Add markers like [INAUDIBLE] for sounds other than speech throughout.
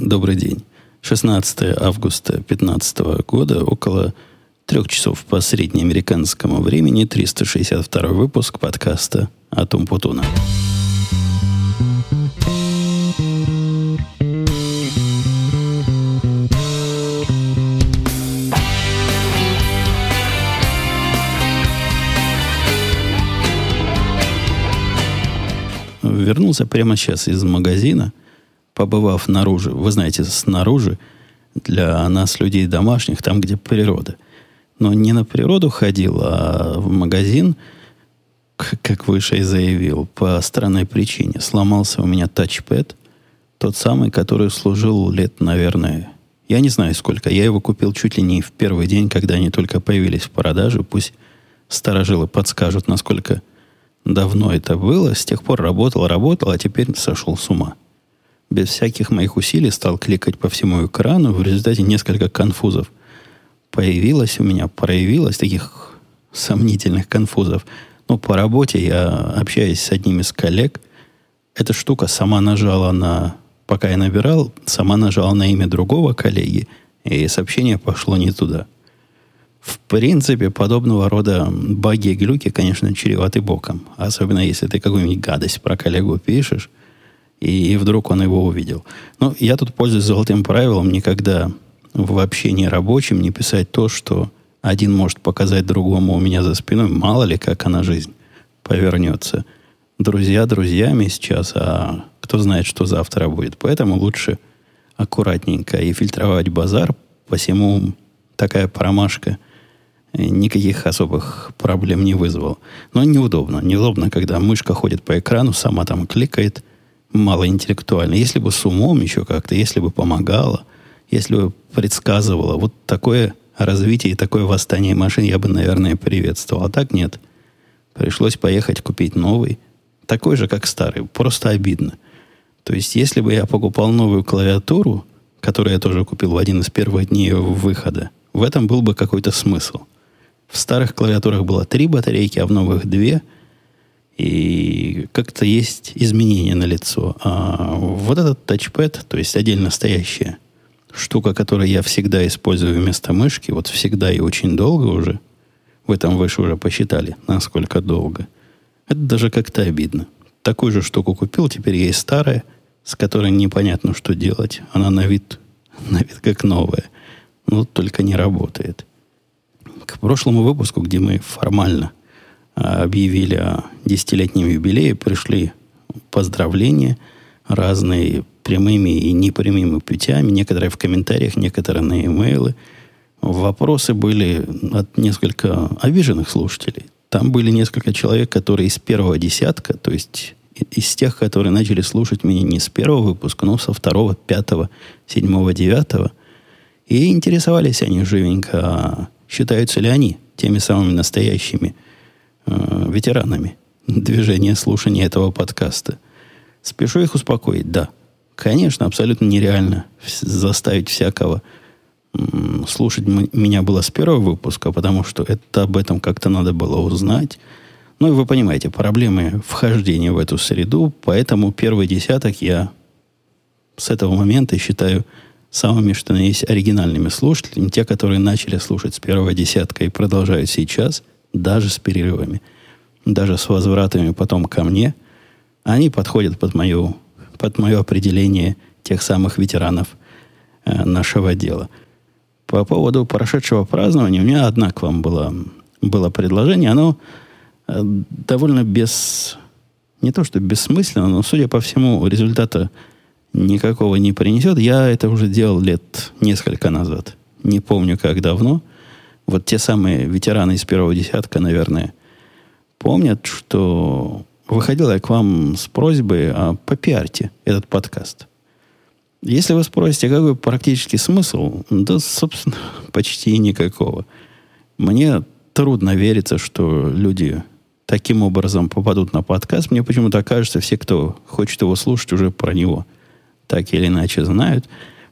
Добрый день. 16 августа 2015 года, около трех часов по среднеамериканскому времени, 362 выпуск подкаста «Атум Путуна». Вернулся прямо сейчас из магазина – побывав наружу, вы знаете, снаружи, для нас, людей домашних, там, где природа. Но не на природу ходил, а в магазин, как выше и заявил, по странной причине. Сломался у меня тачпэд, тот самый, который служил лет, наверное, я не знаю сколько. Я его купил чуть ли не в первый день, когда они только появились в продаже. Пусть старожилы подскажут, насколько давно это было. С тех пор работал, работал, а теперь сошел с ума без всяких моих усилий стал кликать по всему экрану. В результате несколько конфузов появилось у меня, проявилось таких сомнительных конфузов. Но по работе я общаюсь с одним из коллег. Эта штука сама нажала на... Пока я набирал, сама нажала на имя другого коллеги, и сообщение пошло не туда. В принципе, подобного рода баги и глюки, конечно, чреваты боком. Особенно, если ты какую-нибудь гадость про коллегу пишешь, и, вдруг он его увидел. Но я тут пользуюсь золотым правилом никогда в общении рабочем не писать то, что один может показать другому у меня за спиной. Мало ли, как она жизнь повернется. Друзья друзьями сейчас, а кто знает, что завтра будет. Поэтому лучше аккуратненько и фильтровать базар. Посему такая промашка никаких особых проблем не вызвала. Но неудобно. Неудобно, когда мышка ходит по экрану, сама там кликает – малоинтеллектуально. Если бы с умом еще как-то, если бы помогала, если бы предсказывала, вот такое развитие и такое восстание машин я бы, наверное, приветствовал. А так нет. Пришлось поехать купить новый, такой же, как старый. Просто обидно. То есть, если бы я покупал новую клавиатуру, которую я тоже купил в один из первых дней выхода, в этом был бы какой-то смысл. В старых клавиатурах было три батарейки, а в новых две – и как-то есть изменения на лицо. А вот этот тачпэд, то есть отдельно стоящая штука, которую я всегда использую вместо мышки, вот всегда и очень долго уже, в этом выше уже посчитали, насколько долго. Это даже как-то обидно. Такую же штуку купил, теперь есть старая, с которой непонятно, что делать. Она на вид, [LAUGHS] на вид как новая, но только не работает. К прошлому выпуску, где мы формально объявили о десятилетнем юбилее, пришли поздравления разные прямыми и непрямыми путями, некоторые в комментариях, некоторые на имейлы. Вопросы были от несколько обиженных слушателей. Там были несколько человек, которые из первого десятка, то есть из тех, которые начали слушать меня не с первого выпуска, но со второго, пятого, седьмого, девятого. И интересовались они живенько, а считаются ли они теми самыми настоящими – э, ветеранами движения слушания этого подкаста. Спешу их успокоить, да. Конечно, абсолютно нереально заставить всякого слушать меня было с первого выпуска, потому что это об этом как-то надо было узнать. Ну и вы понимаете, проблемы вхождения в эту среду, поэтому первый десяток я с этого момента считаю самыми, что есть, оригинальными слушателями, те, которые начали слушать с первого десятка и продолжают сейчас, даже с перерывами, даже с возвратами потом ко мне, они подходят под, мою, под мое определение тех самых ветеранов э, нашего дела. По поводу прошедшего празднования у меня одна к вам была, было предложение. Оно э, довольно без... Не то, что бессмысленно, но, судя по всему, результата никакого не принесет. Я это уже делал лет несколько назад. Не помню, как давно. Вот те самые ветераны из первого десятка, наверное, помнят, что выходил я к вам с просьбой о попиарте этот подкаст. Если вы спросите, какой практический смысл, да, собственно, [LAUGHS] почти никакого. Мне трудно вериться, что люди таким образом попадут на подкаст. Мне почему-то кажется, все, кто хочет его слушать, уже про него так или иначе знают.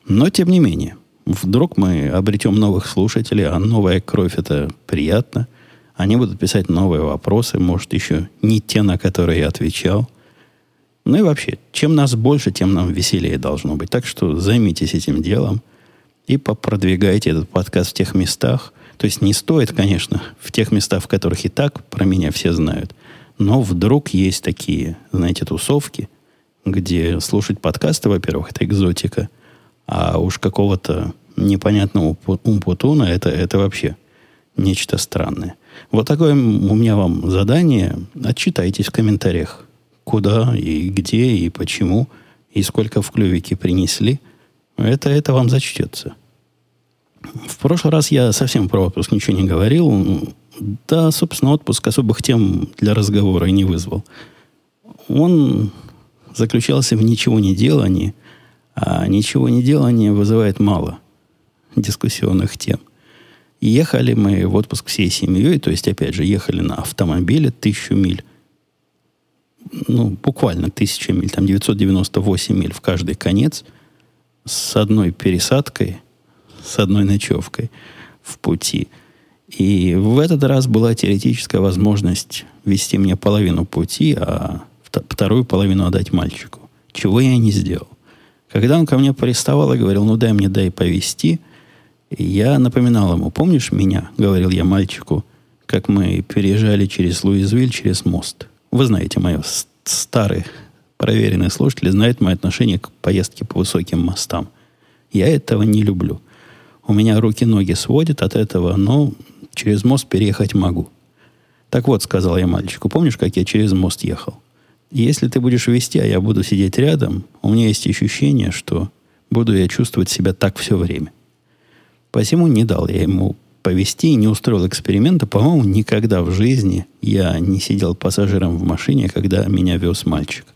Но, тем не менее, Вдруг мы обретем новых слушателей, а новая кровь это приятно. Они будут писать новые вопросы, может, еще не те, на которые я отвечал. Ну и вообще, чем нас больше, тем нам веселее должно быть. Так что займитесь этим делом и продвигайте этот подкаст в тех местах. То есть не стоит, конечно, в тех местах, в которых и так про меня все знают. Но вдруг есть такие, знаете, тусовки, где слушать подкасты, во-первых, это экзотика, а уж какого-то непонятного умпутуна это, это вообще нечто странное. Вот такое у меня вам задание. Отчитайтесь в комментариях, куда и где и почему, и сколько в клювике принесли. Это, это вам зачтется. В прошлый раз я совсем про отпуск ничего не говорил. Да, собственно, отпуск особых тем для разговора и не вызвал. Он заключался в ничего не делании, а ничего не делание вызывает мало дискуссионных тем. ехали мы в отпуск всей семьей, то есть, опять же, ехали на автомобиле тысячу миль. Ну, буквально тысяча миль, там 998 миль в каждый конец с одной пересадкой, с одной ночевкой в пути. И в этот раз была теоретическая возможность вести мне половину пути, а вторую половину отдать мальчику. Чего я не сделал. Когда он ко мне приставал и говорил, ну дай мне, дай повести, я напоминал ему, помнишь меня, говорил я мальчику, как мы переезжали через Луизвиль, через мост. Вы знаете, мое старый проверенный слушатель знает мое отношение к поездке по высоким мостам. Я этого не люблю. У меня руки-ноги сводят от этого, но через мост переехать могу. Так вот, сказал я мальчику, помнишь, как я через мост ехал? Если ты будешь вести, а я буду сидеть рядом, у меня есть ощущение, что буду я чувствовать себя так все время. Посему не дал я ему повести, не устроил эксперимента. По-моему, никогда в жизни я не сидел пассажиром в машине, когда меня вез мальчик.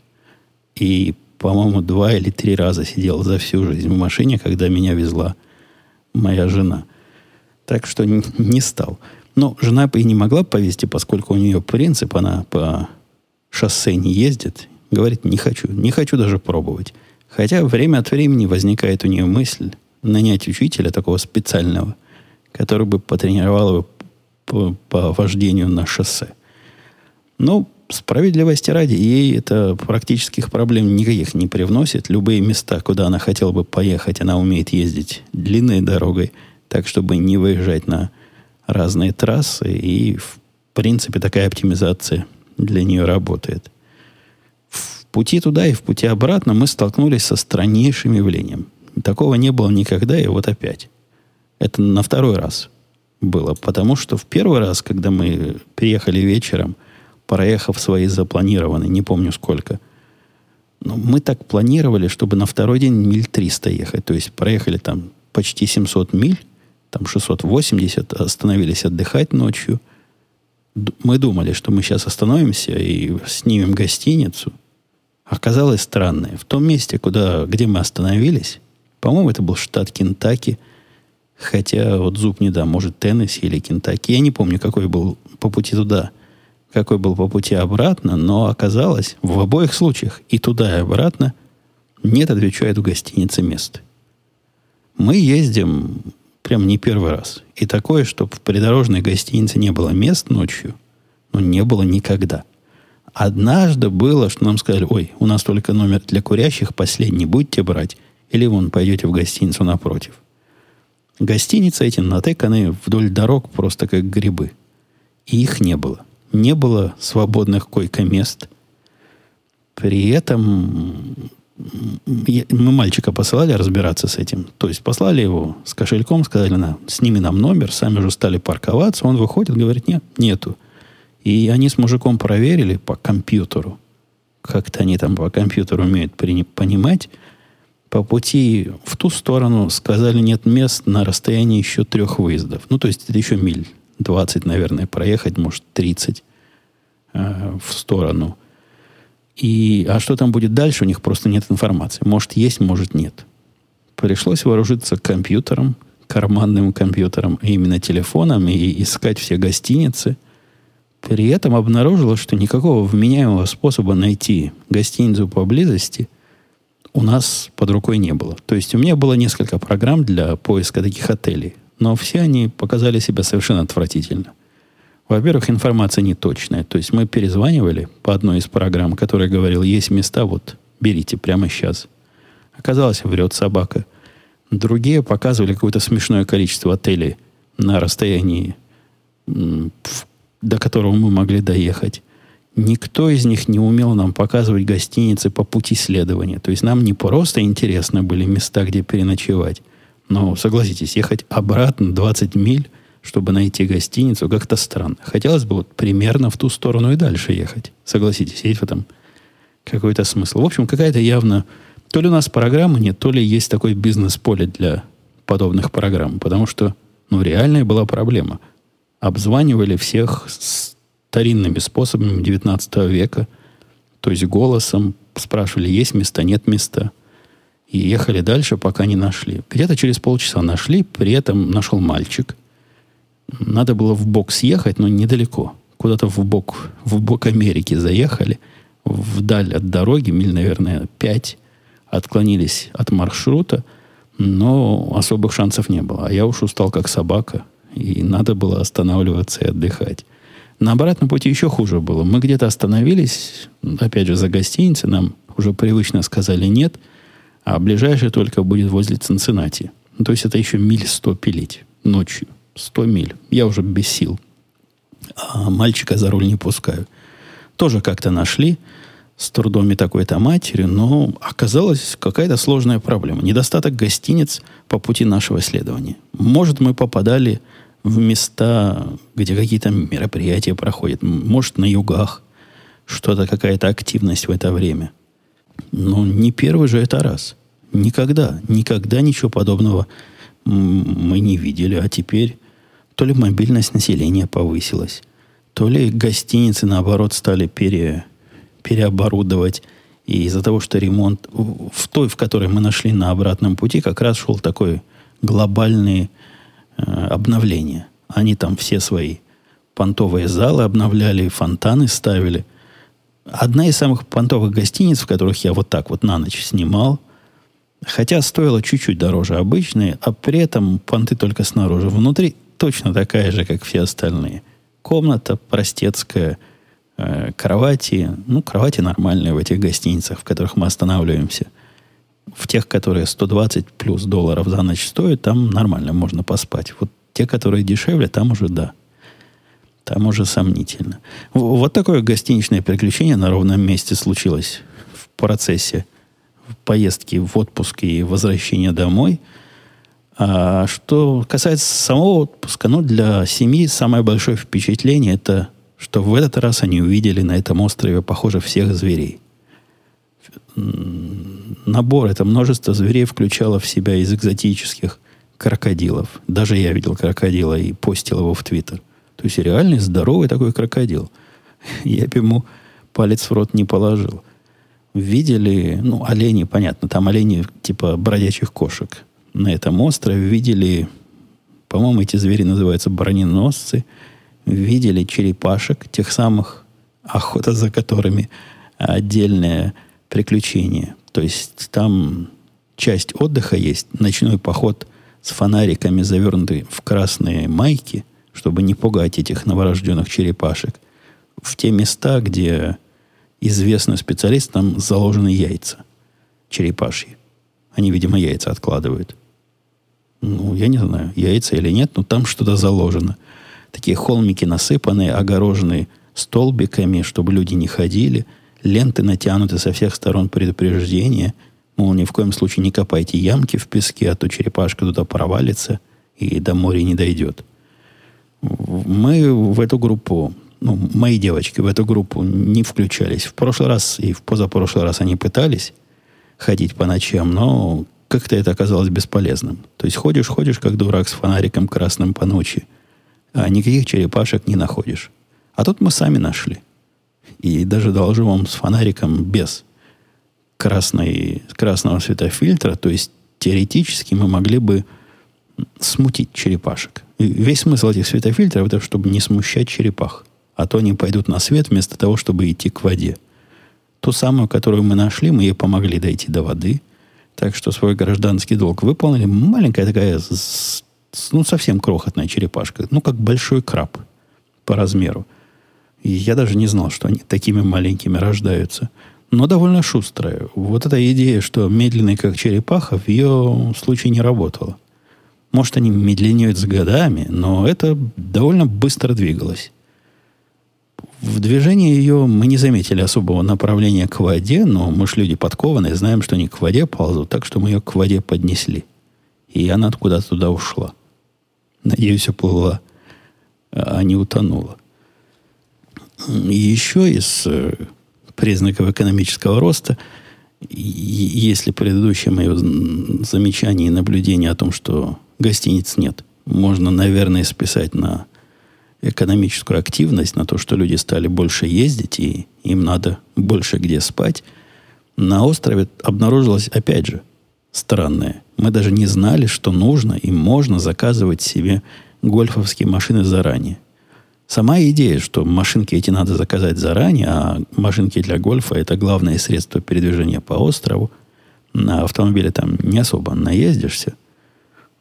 И, по-моему, два или три раза сидел за всю жизнь в машине, когда меня везла моя жена. Так что не стал. Но жена и не могла повезти, поскольку у нее принцип, она по шоссе не ездит, говорит, не хочу, не хочу даже пробовать. Хотя время от времени возникает у нее мысль нанять учителя такого специального, который бы потренировал его по, по вождению на шоссе. Но справедливости ради, ей это практических проблем никаких не привносит. Любые места, куда она хотела бы поехать, она умеет ездить длинной дорогой, так, чтобы не выезжать на разные трассы. И, в принципе, такая оптимизация для нее работает. В пути туда и в пути обратно мы столкнулись со страннейшим явлением. Такого не было никогда, и вот опять. Это на второй раз было. Потому что в первый раз, когда мы приехали вечером, проехав свои запланированные, не помню сколько, но мы так планировали, чтобы на второй день миль 300 ехать. То есть проехали там почти 700 миль, там 680, остановились отдыхать ночью – мы думали, что мы сейчас остановимся и снимем гостиницу. Оказалось странное. В том месте, куда, где мы остановились, по-моему, это был штат Кентаки, хотя вот зуб не да, может, Теннесси или Кентаки. Я не помню, какой был по пути туда, какой был по пути обратно, но оказалось, в обоих случаях, и туда, и обратно, нет, отвечает в гостинице мест. Мы ездим прям не первый раз. И такое, чтобы в придорожной гостинице не было мест ночью, ну, не было никогда. Однажды было, что нам сказали, ой, у нас только номер для курящих, последний будете брать, или вон пойдете в гостиницу напротив. Гостиницы эти натыканы вдоль дорог просто как грибы. И их не было. Не было свободных койко-мест. При этом мы мальчика посылали разбираться с этим. То есть послали его с кошельком, сказали, на, сними нам номер, сами уже стали парковаться. Он выходит, говорит, нет, нету. И они с мужиком проверили по компьютеру. Как-то они там по компьютеру умеют понимать. По пути в ту сторону сказали, нет мест на расстоянии еще трех выездов. Ну, то есть это еще миль 20, наверное, проехать, может, 30 э, в сторону и, а что там будет дальше, у них просто нет информации. Может есть, может нет. Пришлось вооружиться компьютером, карманным компьютером, а именно телефоном, и искать все гостиницы. При этом обнаружилось, что никакого вменяемого способа найти гостиницу поблизости у нас под рукой не было. То есть у меня было несколько программ для поиска таких отелей, но все они показали себя совершенно отвратительно. Во-первых, информация неточная. То есть мы перезванивали по одной из программ, которая говорила, есть места, вот берите прямо сейчас. Оказалось, врет собака. Другие показывали какое-то смешное количество отелей на расстоянии, до которого мы могли доехать. Никто из них не умел нам показывать гостиницы по пути следования. То есть нам не просто интересны были места, где переночевать. Но, согласитесь, ехать обратно 20 миль, чтобы найти гостиницу, как-то странно. Хотелось бы вот примерно в ту сторону и дальше ехать. Согласитесь, есть в этом какой-то смысл. В общем, какая-то явно... То ли у нас программы нет, то ли есть такой бизнес-поле для подобных программ. Потому что, ну, реальная была проблема. Обзванивали всех старинными способами 19 века, то есть голосом спрашивали, есть места, нет места. И ехали дальше, пока не нашли. Где-то через полчаса нашли, при этом нашел мальчик. Надо было в бок съехать, но недалеко. Куда-то в бок, в бок Америки заехали, вдаль от дороги, миль, наверное, 5, отклонились от маршрута, но особых шансов не было. А я уж устал, как собака, и надо было останавливаться и отдыхать. На обратном пути еще хуже было. Мы где-то остановились, опять же, за гостиницей, нам уже привычно сказали нет, а ближайший только будет возле Цинциннати. То есть это еще миль сто пилить ночью. Сто миль. Я уже без сил. А мальчика за руль не пускаю. Тоже как-то нашли с трудом и такой-то матерью, но оказалась какая-то сложная проблема. Недостаток гостиниц по пути нашего следования. Может, мы попадали в места, где какие-то мероприятия проходят. Может, на югах что-то, какая-то активность в это время. Но не первый же это раз. Никогда, никогда ничего подобного мы не видели. А теперь то ли мобильность населения повысилась, то ли гостиницы, наоборот, стали пере, переоборудовать. И из-за того, что ремонт в той, в которой мы нашли на обратном пути, как раз шел такой глобальный Э, обновления. Они там все свои понтовые залы обновляли, фонтаны ставили. Одна из самых понтовых гостиниц, в которых я вот так вот на ночь снимал, хотя стоила чуть-чуть дороже обычной, а при этом понты только снаружи. Внутри точно такая же, как все остальные. Комната простецкая, э, кровати, ну, кровати нормальные в этих гостиницах, в которых мы останавливаемся – в тех, которые 120 плюс долларов за ночь стоят, там нормально можно поспать. Вот те, которые дешевле, там уже да. Там уже сомнительно. Вот такое гостиничное приключение на ровном месте случилось в процессе поездки в отпуск и возвращения домой. А что касается самого отпуска, ну, для семьи самое большое впечатление это, что в этот раз они увидели на этом острове, похоже, всех зверей набор, это множество зверей включало в себя из экзотических крокодилов. Даже я видел крокодила и постил его в Твиттер. То есть реальный здоровый такой крокодил. [LAUGHS] Я бы ему палец в рот не положил. Видели, ну, олени, понятно, там олени типа бродячих кошек. На этом острове видели, по-моему, эти звери называются броненосцы. Видели черепашек, тех самых, охота за которыми отдельное приключение. То есть там часть отдыха есть, ночной поход с фонариками, завернутый в красные майки, чтобы не пугать этих новорожденных черепашек, в те места, где известный специалист, там заложены яйца черепашьи. Они, видимо, яйца откладывают. Ну, я не знаю, яйца или нет, но там что-то заложено. Такие холмики насыпанные, огороженные столбиками, чтобы люди не ходили – ленты натянуты со всех сторон предупреждения, мол, ни в коем случае не копайте ямки в песке, а то черепашка туда провалится и до моря не дойдет. Мы в эту группу, ну, мои девочки в эту группу не включались. В прошлый раз и в позапрошлый раз они пытались ходить по ночам, но как-то это оказалось бесполезным. То есть ходишь, ходишь, как дурак с фонариком красным по ночи, а никаких черепашек не находишь. А тут мы сами нашли – и даже доложу вам с фонариком без красной, красного светофильтра. То есть теоретически мы могли бы смутить черепашек. И весь смысл этих светофильтров это чтобы не смущать черепах. А то они пойдут на свет вместо того, чтобы идти к воде. Ту самую, которую мы нашли, мы ей помогли дойти до воды. Так что свой гражданский долг выполнили. Маленькая такая, ну, совсем крохотная черепашка. Ну, как большой краб по размеру. И я даже не знал, что они такими маленькими рождаются. Но довольно шустрая. Вот эта идея, что медленный, как черепаха, в ее случае не работала. Может, они медленнеют с годами, но это довольно быстро двигалось. В движении ее мы не заметили особого направления к воде, но мы же люди подкованные, знаем, что они к воде ползут, так что мы ее к воде поднесли. И она куда-то туда ушла. Надеюсь, уплыла, а не утонула. Еще из э, признаков экономического роста, если предыдущее мое замечание и наблюдение о том, что гостиниц нет, можно, наверное, списать на экономическую активность, на то, что люди стали больше ездить, и им надо больше где спать, на острове обнаружилось, опять же, странное. Мы даже не знали, что нужно и можно заказывать себе гольфовские машины заранее. Сама идея, что машинки эти надо заказать заранее, а машинки для гольфа это главное средство передвижения по острову, на автомобиле там не особо наездишься,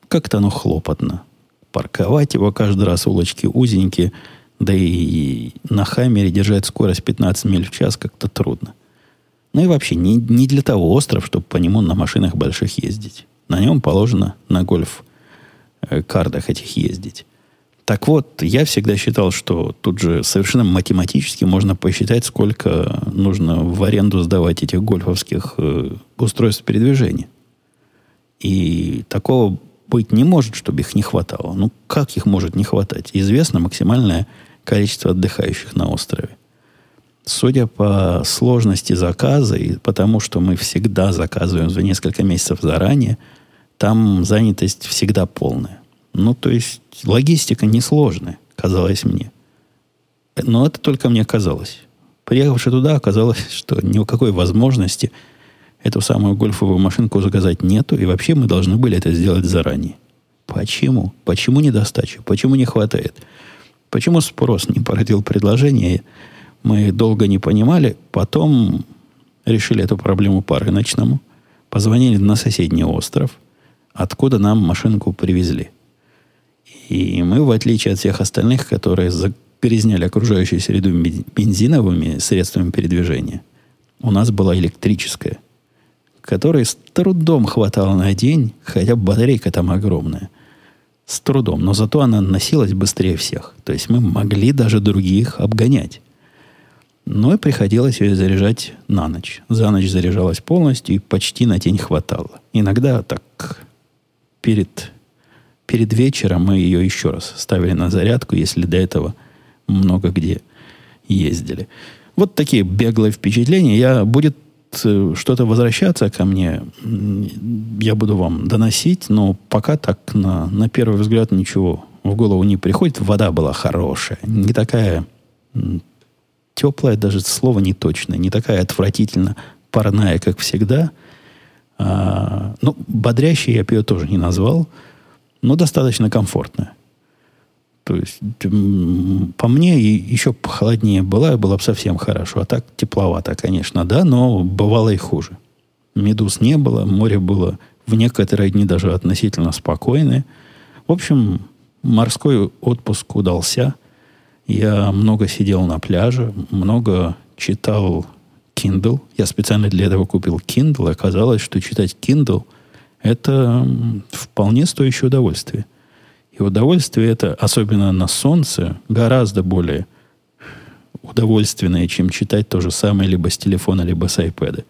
как-то оно хлопотно парковать его каждый раз, улочки узенькие, да и на Хаммере держать скорость 15 миль в час как-то трудно. Ну и вообще, не, не для того остров, чтобы по нему на машинах больших ездить. На нем положено на гольф-кардах э, этих ездить. Так вот, я всегда считал, что тут же совершенно математически можно посчитать, сколько нужно в аренду сдавать этих гольфовских э, устройств передвижения. И такого быть не может, чтобы их не хватало. Ну, как их может не хватать? Известно максимальное количество отдыхающих на острове. Судя по сложности заказа и потому, что мы всегда заказываем за несколько месяцев заранее, там занятость всегда полная. Ну, то есть логистика несложная, казалось мне. Но это только мне казалось. Приехавши туда, оказалось, [LAUGHS] что ни у какой возможности – эту самую гольфовую машинку заказать нету, и вообще мы должны были это сделать заранее. Почему? Почему недостача? Почему не хватает? Почему спрос не породил предложение? Мы долго не понимали, потом решили эту проблему по рыночному, позвонили на соседний остров, откуда нам машинку привезли. И мы, в отличие от всех остальных, которые загрязняли окружающую среду бензиновыми средствами передвижения, у нас была электрическая – которой с трудом хватало на день, хотя батарейка там огромная. С трудом, но зато она носилась быстрее всех. То есть мы могли даже других обгонять. Но и приходилось ее заряжать на ночь. За ночь заряжалась полностью и почти на день хватало. Иногда так перед, перед вечером мы ее еще раз ставили на зарядку, если до этого много где ездили. Вот такие беглые впечатления. Я будет что-то возвращаться ко мне, я буду вам доносить, но пока так на, на первый взгляд ничего в голову не приходит. Вода была хорошая, не такая теплая, даже слово не точное, не такая отвратительно парная, как всегда. А, ну, бодрящей я бы ее тоже не назвал, но достаточно комфортная. То есть, по мне, еще холоднее было, было бы совсем хорошо. А так тепловато, конечно, да, но бывало и хуже. Медуз не было, море было в некоторые дни даже относительно спокойное. В общем, морской отпуск удался. Я много сидел на пляже, много читал Kindle. Я специально для этого купил Kindle. Оказалось, что читать Kindle – это вполне стоящее удовольствие. И удовольствие это, особенно на солнце, гораздо более удовольственное, чем читать то же самое либо с телефона, либо с iPad.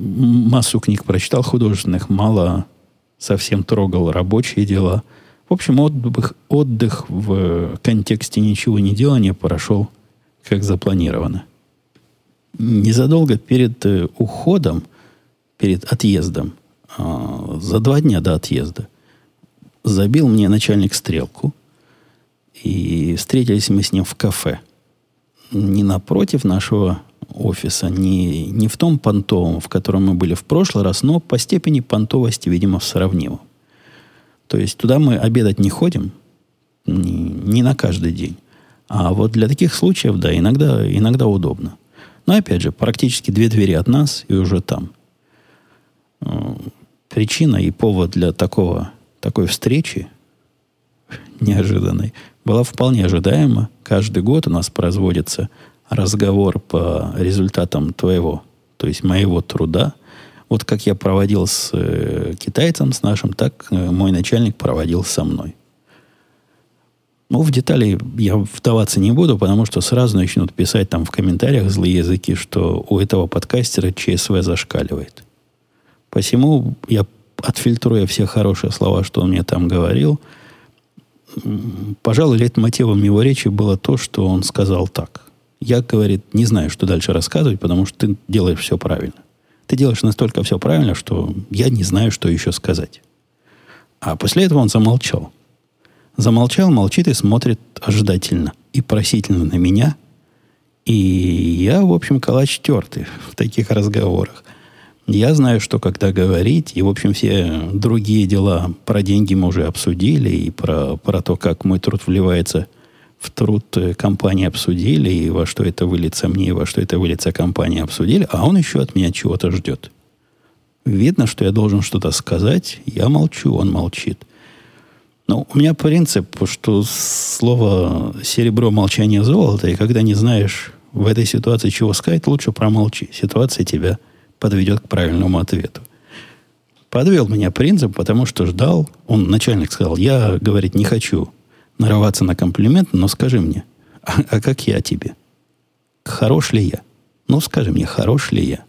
Массу книг прочитал художественных, мало совсем трогал рабочие дела. В общем, отдых, отдых в контексте ничего не делания прошел как запланировано. Незадолго перед э, уходом, перед отъездом, а, за два дня до отъезда – забил мне начальник стрелку. И встретились мы с ним в кафе. Не напротив нашего офиса, не, не в том понтовом, в котором мы были в прошлый раз, но по степени понтовости, видимо, сравнимом. То есть туда мы обедать не ходим, не, не на каждый день. А вот для таких случаев, да, иногда, иногда удобно. Но опять же, практически две двери от нас и уже там. Э, причина и повод для такого такой встречи неожиданной была вполне ожидаема. Каждый год у нас производится разговор по результатам твоего, то есть моего труда. Вот как я проводил с э, китайцем, с нашим, так э, мой начальник проводил со мной. Ну, в детали я вдаваться не буду, потому что сразу начнут писать там в комментариях злые языки, что у этого подкастера ЧСВ зашкаливает. Посему я отфильтруя все хорошие слова, что он мне там говорил, пожалуй, лейтмотивом его речи было то, что он сказал так. Я, говорит, не знаю, что дальше рассказывать, потому что ты делаешь все правильно. Ты делаешь настолько все правильно, что я не знаю, что еще сказать. А после этого он замолчал. Замолчал, молчит и смотрит ожидательно и просительно на меня. И я, в общем, калач тертый в таких разговорах. Я знаю, что когда говорить, и, в общем, все другие дела про деньги мы уже обсудили, и про, про то, как мой труд вливается в труд э, компании обсудили, и во что это выльется мне, и во что это выльется компании обсудили, а он еще от меня чего-то ждет. Видно, что я должен что-то сказать, я молчу, он молчит. Но у меня принцип, что слово «серебро, молчание, золото», и когда не знаешь в этой ситуации, чего сказать, лучше промолчи. Ситуация тебя – подведет к правильному ответу. Подвел меня принцип, потому что ждал. Он, начальник, сказал, я, говорит, не хочу нарываться на комплимент, но скажи мне, а, а как я тебе? Хорош ли я? Ну, скажи мне, хорош ли я?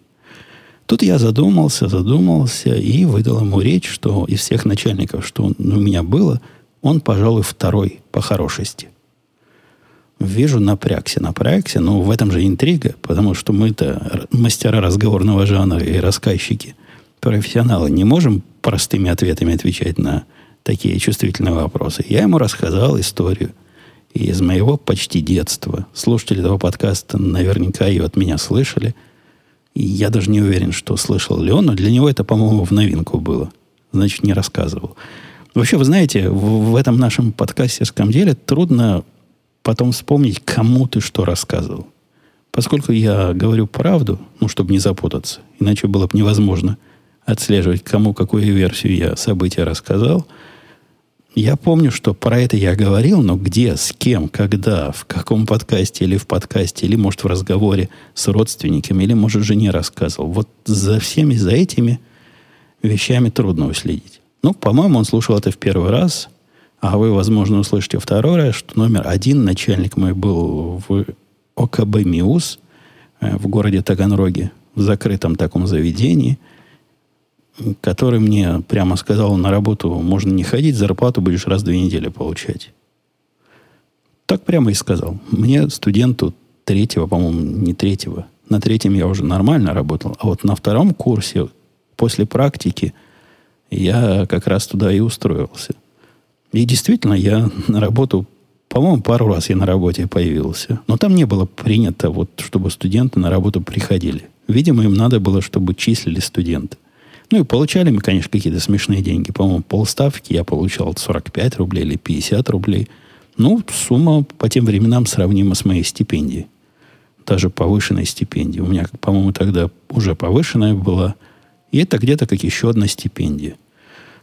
Тут я задумался, задумался и выдал ему речь, что из всех начальников, что у меня было, он, пожалуй, второй по хорошести – Вижу, напрягся, напрягся, но в этом же интрига, потому что мы-то мастера разговорного жанра и рассказчики, профессионалы, не можем простыми ответами отвечать на такие чувствительные вопросы. Я ему рассказал историю из моего почти детства. Слушатели этого подкаста наверняка ее от меня слышали. И я даже не уверен, что слышал ли он, но для него это, по-моему, в новинку было. Значит, не рассказывал. Вообще, вы знаете, в, в этом нашем подкастерском деле трудно потом вспомнить, кому ты что рассказывал. Поскольку я говорю правду, ну, чтобы не запутаться, иначе было бы невозможно отслеживать, кому какую версию я события рассказал, я помню, что про это я говорил, но где, с кем, когда, в каком подкасте или в подкасте, или, может, в разговоре с родственниками, или, может, жене рассказывал. Вот за всеми, за этими вещами трудно уследить. Ну, по-моему, он слушал это в первый раз – а вы, возможно, услышите второй раз, что номер один начальник мой был в ОКБ МИУС э, в городе Таганроге, в закрытом таком заведении, который мне прямо сказал, на работу можно не ходить, зарплату будешь раз в две недели получать. Так прямо и сказал. Мне, студенту третьего, по-моему, не третьего, на третьем я уже нормально работал, а вот на втором курсе, после практики, я как раз туда и устроился. И действительно, я на работу, по-моему, пару раз я на работе появился. Но там не было принято, вот, чтобы студенты на работу приходили. Видимо, им надо было, чтобы числили студенты. Ну и получали мы, конечно, какие-то смешные деньги. По-моему, полставки я получал 45 рублей или 50 рублей. Ну, сумма по тем временам сравнима с моей стипендией. Даже повышенной стипендией. У меня, по-моему, тогда уже повышенная была. И это где-то как еще одна стипендия.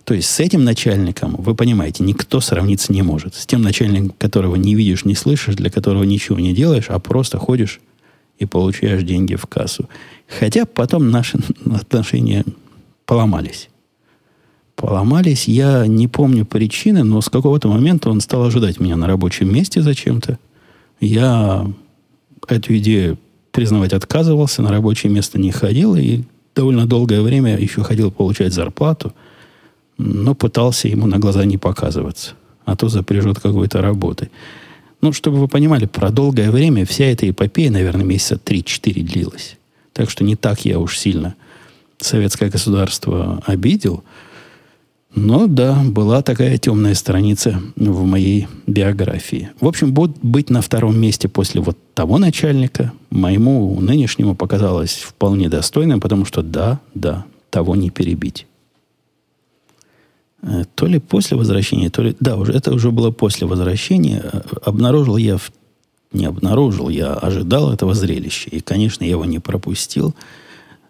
То есть с этим начальником, вы понимаете, никто сравниться не может. С тем начальником, которого не видишь, не слышишь, для которого ничего не делаешь, а просто ходишь и получаешь деньги в кассу. Хотя потом наши [LAUGHS] отношения поломались. Поломались, я не помню причины, но с какого-то момента он стал ожидать меня на рабочем месте зачем-то. Я эту идею признавать отказывался, на рабочее место не ходил и довольно долгое время еще ходил получать зарплату – но пытался ему на глаза не показываться, а то запряжет какой-то работы. Ну, чтобы вы понимали, про долгое время вся эта эпопея, наверное, месяца 3-4 длилась. Так что не так я уж сильно советское государство обидел. Но да, была такая темная страница в моей биографии. В общем, быть на втором месте после вот того начальника моему нынешнему показалось вполне достойным, потому что да, да, того не перебить. Э, то ли после возвращения, то ли... Да, уже, это уже было после возвращения. Э, обнаружил я... В, не обнаружил, я ожидал этого зрелища. И, конечно, я его не пропустил.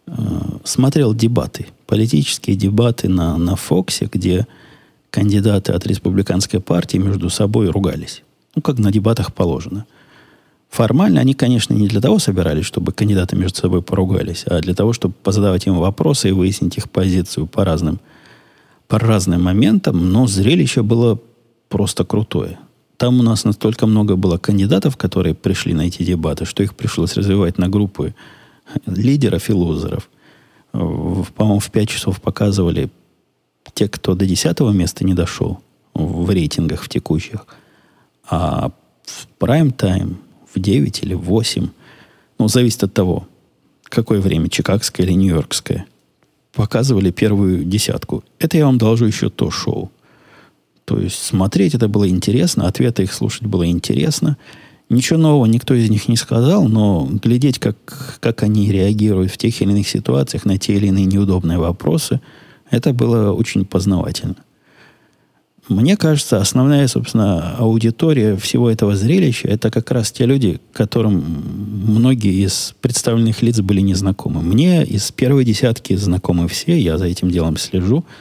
Э, смотрел дебаты. Политические дебаты на, на Фоксе, где кандидаты от республиканской партии между собой ругались. Ну, как на дебатах положено. Формально они, конечно, не для того собирались, чтобы кандидаты между собой поругались, а для того, чтобы позадавать им вопросы и выяснить их позицию по разным, по разным моментам. Но зрелище было просто крутое. Там у нас настолько много было кандидатов, которые пришли на эти дебаты, что их пришлось развивать на группы лидеров и лузеров. По-моему, в 5 часов показывали те, кто до 10 места не дошел в рейтингах в текущих. А в прайм-тайм в 9 или в 8, ну, зависит от того, какое время, чикагское или нью-йоркское, показывали первую десятку. Это я вам должу еще то шоу. То есть смотреть это было интересно, ответы их слушать было интересно. Ничего нового никто из них не сказал, но глядеть, как, как они реагируют в тех или иных ситуациях на те или иные неудобные вопросы, это было очень познавательно. Мне кажется, основная, собственно, аудитория всего этого зрелища это как раз те люди, которым многие из представленных лиц были незнакомы. Мне из первой десятки знакомы все, я за этим делом слежу –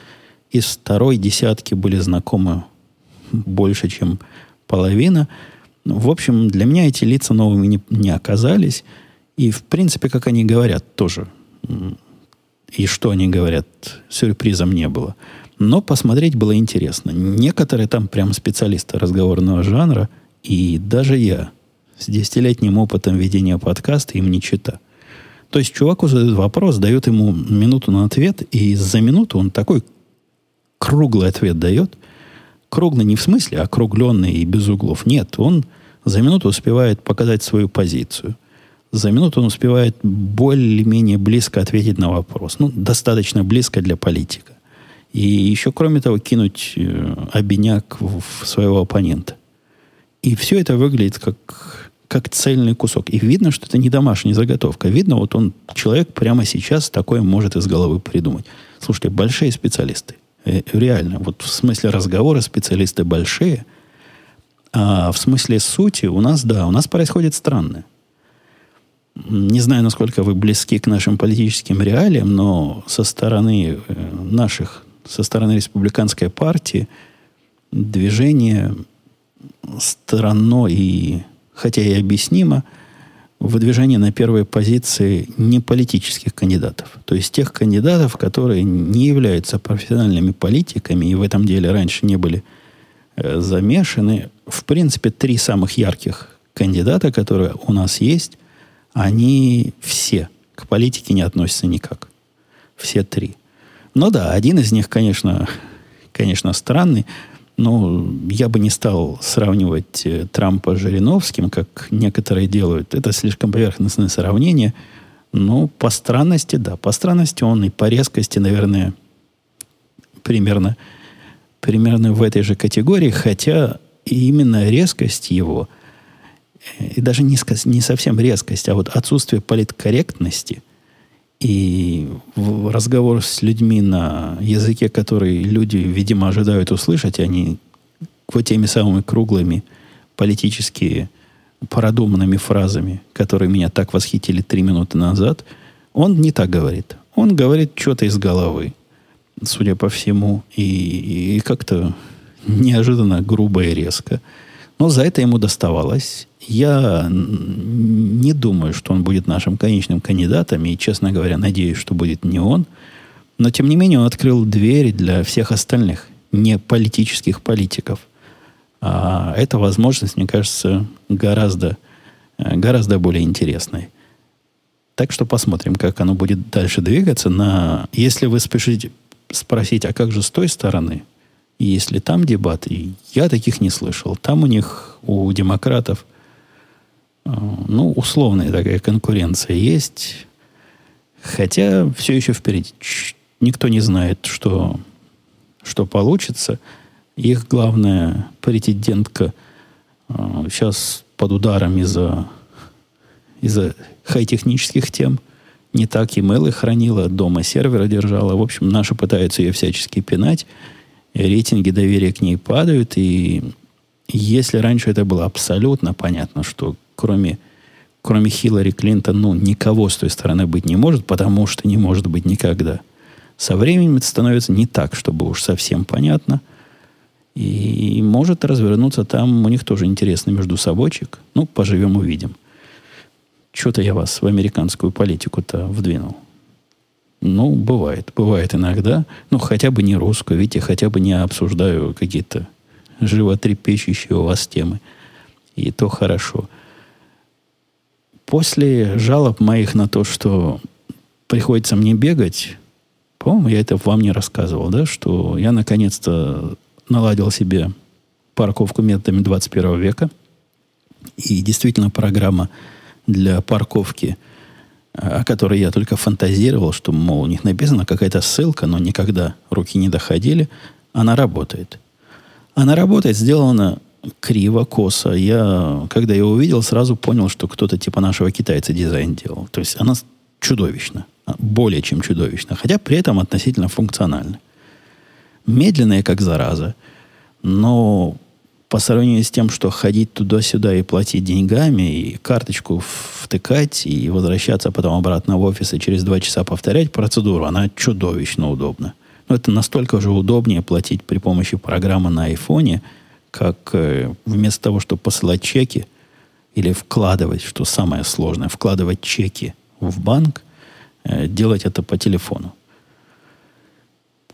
из второй десятки были знакомы больше, чем половина. В общем, для меня эти лица новыми не, не оказались. И, в принципе, как они говорят, тоже. И что они говорят, сюрпризом не было. Но посмотреть было интересно. Некоторые там прям специалисты разговорного жанра, и даже я с десятилетним опытом ведения подкаста им не чита. То есть чуваку задают вопрос, дают ему минуту на ответ, и за минуту он такой круглый ответ дает, круглый не в смысле округленный и без углов. Нет, он за минуту успевает показать свою позицию. За минуту он успевает более-менее близко ответить на вопрос. Ну, достаточно близко для политика. И еще, кроме того, кинуть э, обиняк в своего оппонента. И все это выглядит как, как цельный кусок. И видно, что это не домашняя заготовка. Видно, вот он, человек прямо сейчас такое может из головы придумать. Слушайте, большие специалисты – Э, реально, вот в смысле разговора специалисты большие, а в смысле сути у нас, да, у нас происходит странное. Не знаю, насколько вы близки к нашим политическим реалиям, но со стороны э, наших, со стороны республиканской партии движение странно и, хотя и объяснимо, выдвижение на первые позиции не политических кандидатов. То есть тех кандидатов, которые не являются профессиональными политиками и в этом деле раньше не были э, замешаны. В принципе, три самых ярких кандидата, которые у нас есть, они все к политике не относятся никак. Все три. Ну да, один из них, конечно, конечно, странный. Ну, я бы не стал сравнивать э, Трампа с Жириновским, как некоторые делают. Это слишком поверхностное сравнение. Но по странности, да, по странности он и по резкости, наверное, примерно, примерно в этой же категории, хотя именно резкость его, э, и даже не, не совсем резкость, а вот отсутствие политкорректности – и разговор с людьми на языке, который люди, видимо, ожидают услышать, они вот теми самыми круглыми политически продуманными фразами, которые меня так восхитили три минуты назад, он не так говорит. Он говорит что-то из головы, судя по всему, и, и как-то неожиданно грубо и резко. Но за это ему доставалось. Я не думаю, что он будет нашим конечным кандидатом, и, честно говоря, надеюсь, что будет не он. Но, тем не менее, он открыл двери для всех остальных не политических политиков. А эта возможность, мне кажется, гораздо, гораздо более интересной. Так что посмотрим, как оно будет дальше двигаться. На... Если вы спешите спросить, а как же с той стороны – и если там дебаты, я таких не слышал. Там у них, у демократов, э, ну, условная такая конкуренция есть. Хотя все еще впереди. Никто не знает, что, что получится. Их главная претендентка сейчас э, под ударом из-за из-за хай-технических тем. Не так имейлы хранила, дома сервера держала. В общем, наши пытаются ее всячески пинать рейтинги доверия к ней падают, и если раньше это было абсолютно понятно, что кроме, кроме Хиллари Клинтон, ну, никого с той стороны быть не может, потому что не может быть никогда. Со временем это становится не так, чтобы уж совсем понятно. И может развернуться там, у них тоже интересный между собойчик. Ну, поживем, увидим. Что-то я вас в американскую политику-то вдвинул. Ну, бывает. Бывает иногда. Ну, хотя бы не русскую. Видите, хотя бы не обсуждаю какие-то животрепещущие у вас темы. И то хорошо. После жалоб моих на то, что приходится мне бегать, по-моему, я это вам не рассказывал, да, что я наконец-то наладил себе парковку методами 21 века. И действительно программа для парковки, о которой я только фантазировал, что, мол, у них написана какая-то ссылка, но никогда руки не доходили, она работает. Она работает, сделана криво, косо. Я, когда ее увидел, сразу понял, что кто-то типа нашего китайца дизайн делал. То есть она чудовищна. Более чем чудовищна. Хотя при этом относительно функциональна. Медленная, как зараза. Но по сравнению с тем, что ходить туда-сюда и платить деньгами, и карточку втыкать, и возвращаться потом обратно в офис, и через два часа повторять процедуру, она чудовищно удобна. Но это настолько же удобнее платить при помощи программы на айфоне, как э, вместо того, чтобы посылать чеки или вкладывать, что самое сложное, вкладывать чеки в банк, э, делать это по телефону.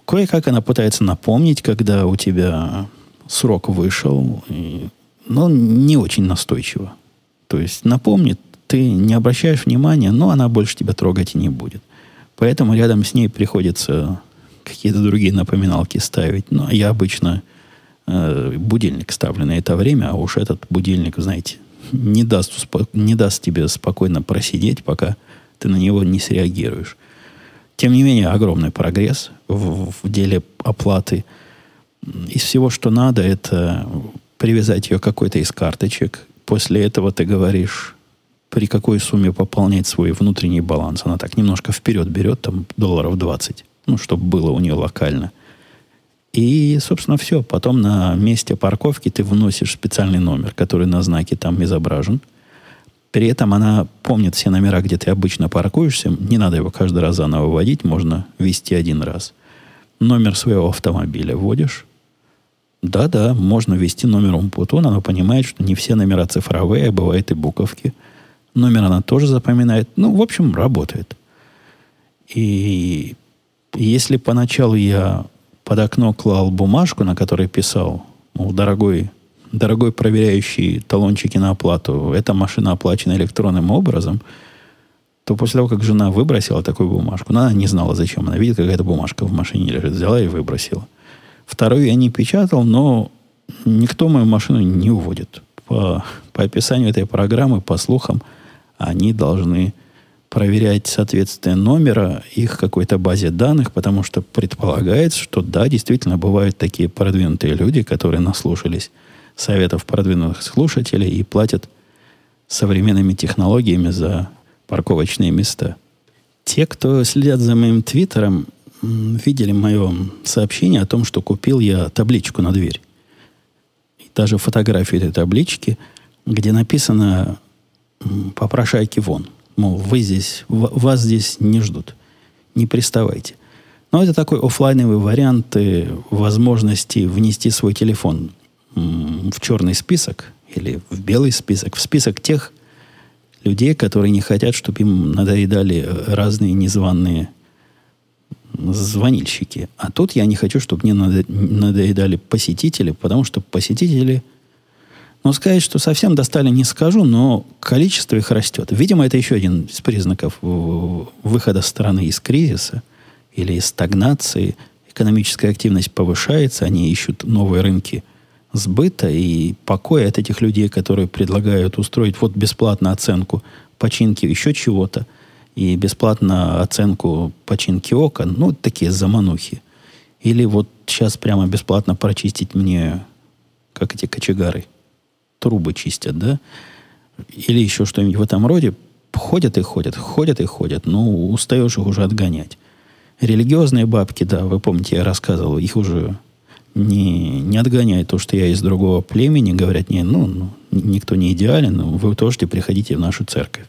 Кое-как она пытается напомнить, когда у тебя срок вышел, и, но не очень настойчиво. То есть напомнит, ты не обращаешь внимания, но она больше тебя трогать и не будет. Поэтому рядом с ней приходится какие-то другие напоминалки ставить. Но я обычно э, будильник ставлю на это время, а уж этот будильник, знаете, не даст, не даст тебе спокойно просидеть, пока ты на него не среагируешь. Тем не менее, огромный прогресс в, в деле оплаты – из всего, что надо, это привязать ее к какой-то из карточек. После этого ты говоришь, при какой сумме пополнять свой внутренний баланс. Она так немножко вперед берет, там долларов 20, ну, чтобы было у нее локально. И, собственно, все. Потом на месте парковки ты вносишь специальный номер, который на знаке там изображен. При этом она помнит все номера, где ты обычно паркуешься. Не надо его каждый раз заново вводить, можно ввести один раз. Номер своего автомобиля вводишь, да-да, можно ввести номером Путона, но понимает, что не все номера цифровые, бывают и буковки. Номер она тоже запоминает. Ну, в общем, работает. И если поначалу я под окно клал бумажку, на которой писал, мол, дорогой, дорогой проверяющий талончики на оплату, эта машина оплачена электронным образом, то после того, как жена выбросила такую бумажку, ну, она не знала, зачем. Она видит, какая-то бумажка в машине лежит, взяла и выбросила. Вторую я не печатал, но никто мою машину не уводит. По, по описанию этой программы, по слухам, они должны проверять соответствие номера их какой-то базе данных, потому что предполагается, что да, действительно бывают такие продвинутые люди, которые наслушались советов продвинутых слушателей и платят современными технологиями за парковочные места. Те, кто следят за моим твиттером, видели мое сообщение о том, что купил я табличку на дверь. И даже фотографию этой таблички, где написано «Попрошайки вон». Мол, вы здесь, вас здесь не ждут. Не приставайте. Но это такой офлайновый вариант возможности внести свой телефон в черный список или в белый список, в список тех людей, которые не хотят, чтобы им надоедали разные незваные звонильщики. А тут я не хочу, чтобы мне надоедали посетители, потому что посетители, ну, сказать, что совсем достали, не скажу, но количество их растет. Видимо, это еще один из признаков выхода страны из кризиса или из стагнации. Экономическая активность повышается, они ищут новые рынки сбыта и покоя от этих людей, которые предлагают устроить вот бесплатно оценку починки еще чего-то – и бесплатно оценку починки окон, ну, такие заманухи. Или вот сейчас прямо бесплатно прочистить мне, как эти кочегары, трубы чистят, да? Или еще что-нибудь в этом роде. Ходят и ходят, ходят и ходят. Ну, устаешь их уже отгонять. Религиозные бабки, да, вы помните, я рассказывал, их уже не, не отгоняет то, что я из другого племени. Говорят, не, ну, ну никто не идеален, вы тоже приходите в нашу церковь.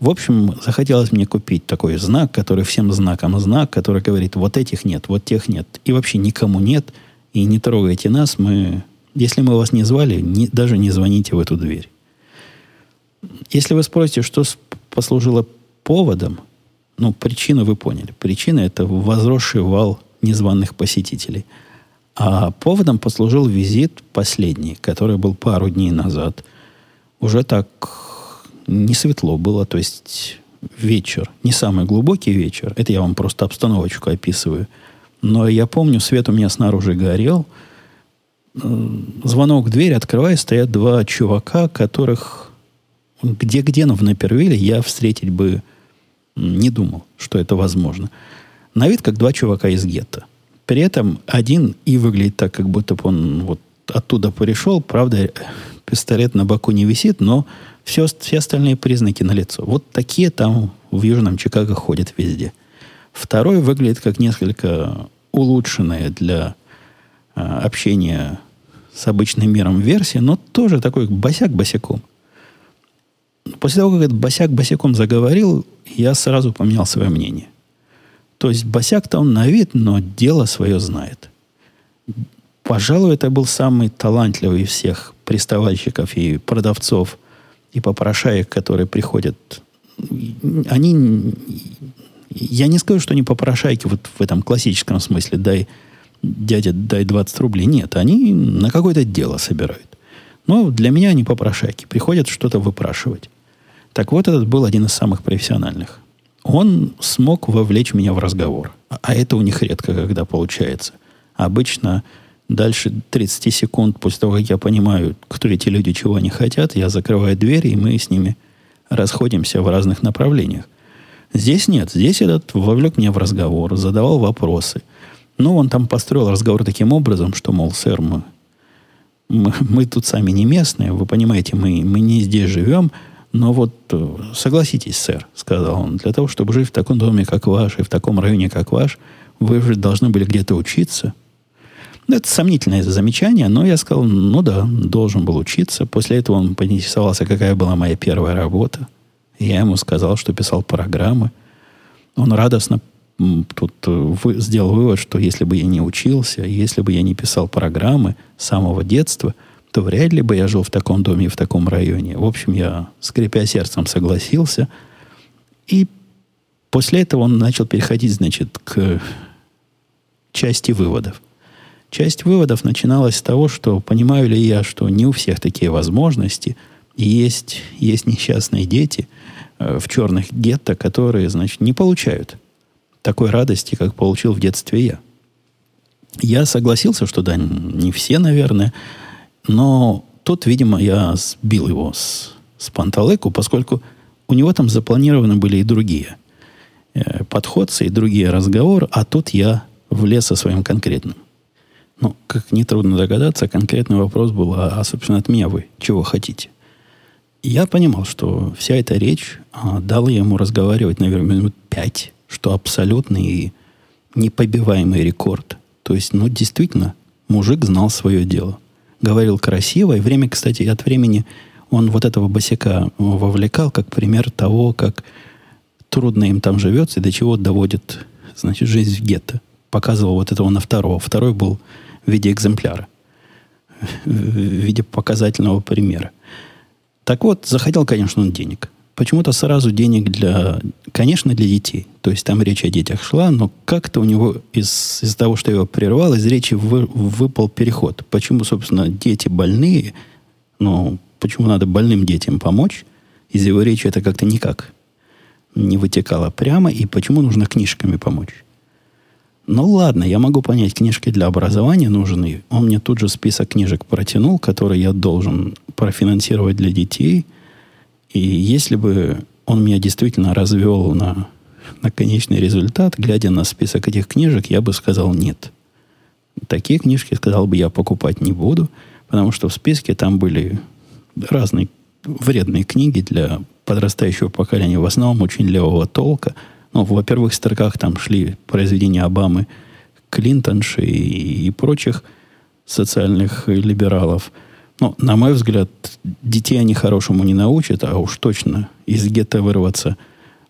В общем, захотелось мне купить такой знак, который всем знаком знак, который говорит, вот этих нет, вот тех нет, и вообще никому нет, и не трогайте нас, мы, если мы вас не звали, не, даже не звоните в эту дверь. Если вы спросите, что послужило поводом, ну, причину вы поняли. Причина – это возросший вал незваных посетителей. А поводом послужил визит последний, который был пару дней назад. Уже так не светло было, то есть вечер, не самый глубокий вечер, это я вам просто обстановочку описываю. Но я помню, свет у меня снаружи горел, звонок в дверь, открывая, стоят два чувака, которых где-где, но в Напервилле я встретить бы не думал, что это возможно. На вид как два чувака из гетто. При этом один и выглядит так, как будто бы он вот оттуда пришел. Правда, пистолет на боку не висит, но все, все остальные признаки налицо. Вот такие там в Южном Чикаго ходят везде. Второй выглядит как несколько улучшенная для а, общения с обычным миром версия, но тоже такой босяк босяком. После того, как этот босяк босяком заговорил, я сразу поменял свое мнение. То есть босяк-то он на вид, но дело свое знает. Пожалуй, это был самый талантливый из всех приставальщиков и продавцов и попрошаек, которые приходят. Они... Я не скажу, что они попрошайки вот в этом классическом смысле. Дай, дядя, дай 20 рублей. Нет, они на какое-то дело собирают. Но для меня они попрошайки. Приходят что-то выпрашивать. Так вот, этот был один из самых профессиональных. Он смог вовлечь меня в разговор. А это у них редко когда получается. Обычно дальше 30 секунд после того, как я понимаю, кто эти люди, чего они хотят, я закрываю дверь, и мы с ними расходимся в разных направлениях. Здесь нет. Здесь этот вовлек меня в разговор, задавал вопросы. Ну, он там построил разговор таким образом, что, мол, сэр, мы мы, мы тут сами не местные, вы понимаете, мы, мы не здесь живем, но вот э, согласитесь, сэр, сказал он, для того, чтобы жить в таком доме, как ваш, и в таком районе, как ваш, вы же должны были где-то учиться. Ну, это сомнительное замечание, но я сказал, ну да, должен был учиться. После этого он поинтересовался, какая была моя первая работа. Я ему сказал, что писал программы. Он радостно тут э, сделал вывод, что если бы я не учился, если бы я не писал программы с самого детства, то вряд ли бы я жил в таком доме и в таком районе. В общем, я, скрипя сердцем, согласился. И после этого он начал переходить, значит, к части выводов. Часть выводов начиналась с того, что понимаю ли я, что не у всех такие возможности, и есть, есть несчастные дети э, в черных гетто, которые, значит, не получают такой радости, как получил в детстве я. Я согласился, что да, не все, наверное, но тут, видимо, я сбил его с, с панталыку, поскольку у него там запланированы были и другие э, подходцы, и другие разговоры, а тут я влез со своим конкретным. Ну, как нетрудно догадаться, конкретный вопрос был, а, а собственно, от меня вы чего хотите? Я понимал, что вся эта речь а, дала ему разговаривать, наверное, минут пять что абсолютный и непобиваемый рекорд. То есть, ну, действительно, мужик знал свое дело. Говорил красиво, и время, кстати, от времени он вот этого босика вовлекал как пример того, как трудно им там живется и до чего доводит, значит, жизнь в гетто. Показывал вот этого на второго. Второй был в виде экземпляра, в виде показательного примера. Так вот, захотел, конечно, он денег почему-то сразу денег для, конечно, для детей. То есть там речь о детях шла, но как-то у него из, из того, что его прервал, из речи вы, выпал переход. Почему, собственно, дети больные, ну, почему надо больным детям помочь? Из его речи это как-то никак не вытекало прямо, и почему нужно книжками помочь? Ну ладно, я могу понять, книжки для образования нужны. Он мне тут же список книжек протянул, которые я должен профинансировать для детей – и если бы он меня действительно развел на, на конечный результат, глядя на список этих книжек, я бы сказал нет. Такие книжки, сказал бы, я покупать не буду, потому что в списке там были разные вредные книги для подрастающего поколения, в основном очень левого толка. Ну, во первых строках там шли произведения Обамы, Клинтонши и, и прочих социальных либералов – ну, на мой взгляд, детей они хорошему не научат, а уж точно из гетто вырваться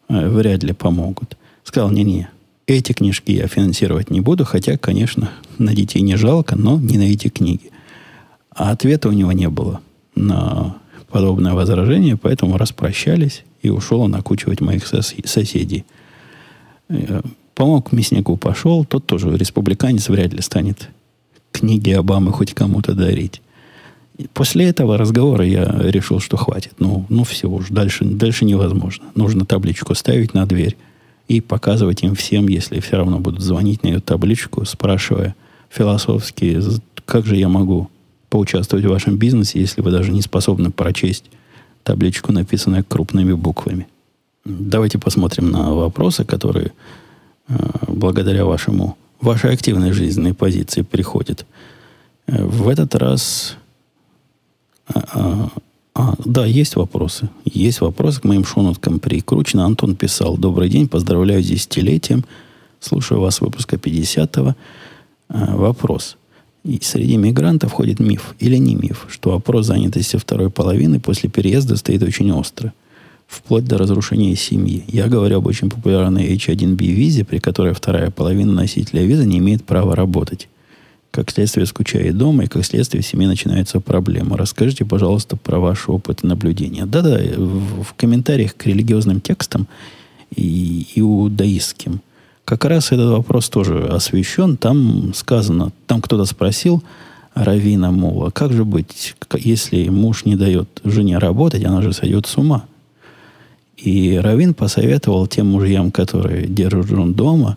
э, вряд ли помогут. Сказал, не-не, эти книжки я финансировать не буду, хотя, конечно, на детей не жалко, но не на эти книги. А ответа у него не было на подобное возражение, поэтому распрощались, и ушел он окучивать моих соседей. Э, помог мяснику, пошел, тот тоже республиканец вряд ли станет книги Обамы хоть кому-то дарить. После этого разговора я решил, что хватит. Ну, ну все уж, дальше, дальше невозможно. Нужно табличку ставить на дверь и показывать им всем, если все равно будут звонить на эту табличку, спрашивая философски, как же я могу поучаствовать в вашем бизнесе, если вы даже не способны прочесть табличку, написанную крупными буквами. Давайте посмотрим на вопросы, которые э, благодаря вашему, вашей активной жизненной позиции приходят. Э, в этот раз... А, а, да, есть вопросы. Есть вопросы к моим шоноткам прикручено. Антон писал. Добрый день, поздравляю с десятилетием. Слушаю вас выпуска 50-го. А, вопрос. И среди мигрантов ходит миф или не миф, что вопрос занятости второй половины после переезда стоит очень остро, вплоть до разрушения семьи. Я говорю об очень популярной H1B визе, при которой вторая половина носителя визы не имеет права работать. Как следствие скучает дома, и как следствие в семье начинаются проблемы. Расскажите, пожалуйста, про ваш опыт и наблюдения. Да-да, в, в комментариях к религиозным текстам и иудаистским – как раз этот вопрос тоже освещен. Там сказано, там кто-то спросил Равина Мула, как же быть, если муж не дает жене работать, она же сойдет с ума. И Равин посоветовал тем мужьям, которые держат жен дома,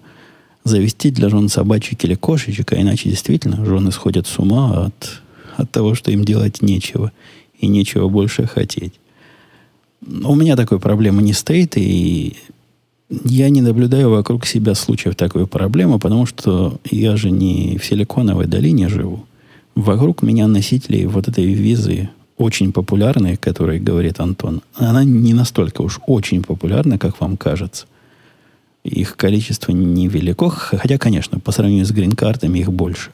завести для жен собачек или кошечек, а иначе действительно жены сходят с ума от, от того, что им делать нечего и нечего больше хотеть. У меня такой проблемы не стоит, и я не наблюдаю вокруг себя случаев такой проблемы, потому что я же не в Силиконовой долине живу. Вокруг меня носители вот этой визы очень популярные, которые говорит Антон. Она не настолько уж очень популярна, как вам кажется. Их количество невелико, хотя, конечно, по сравнению с грин-картами их больше.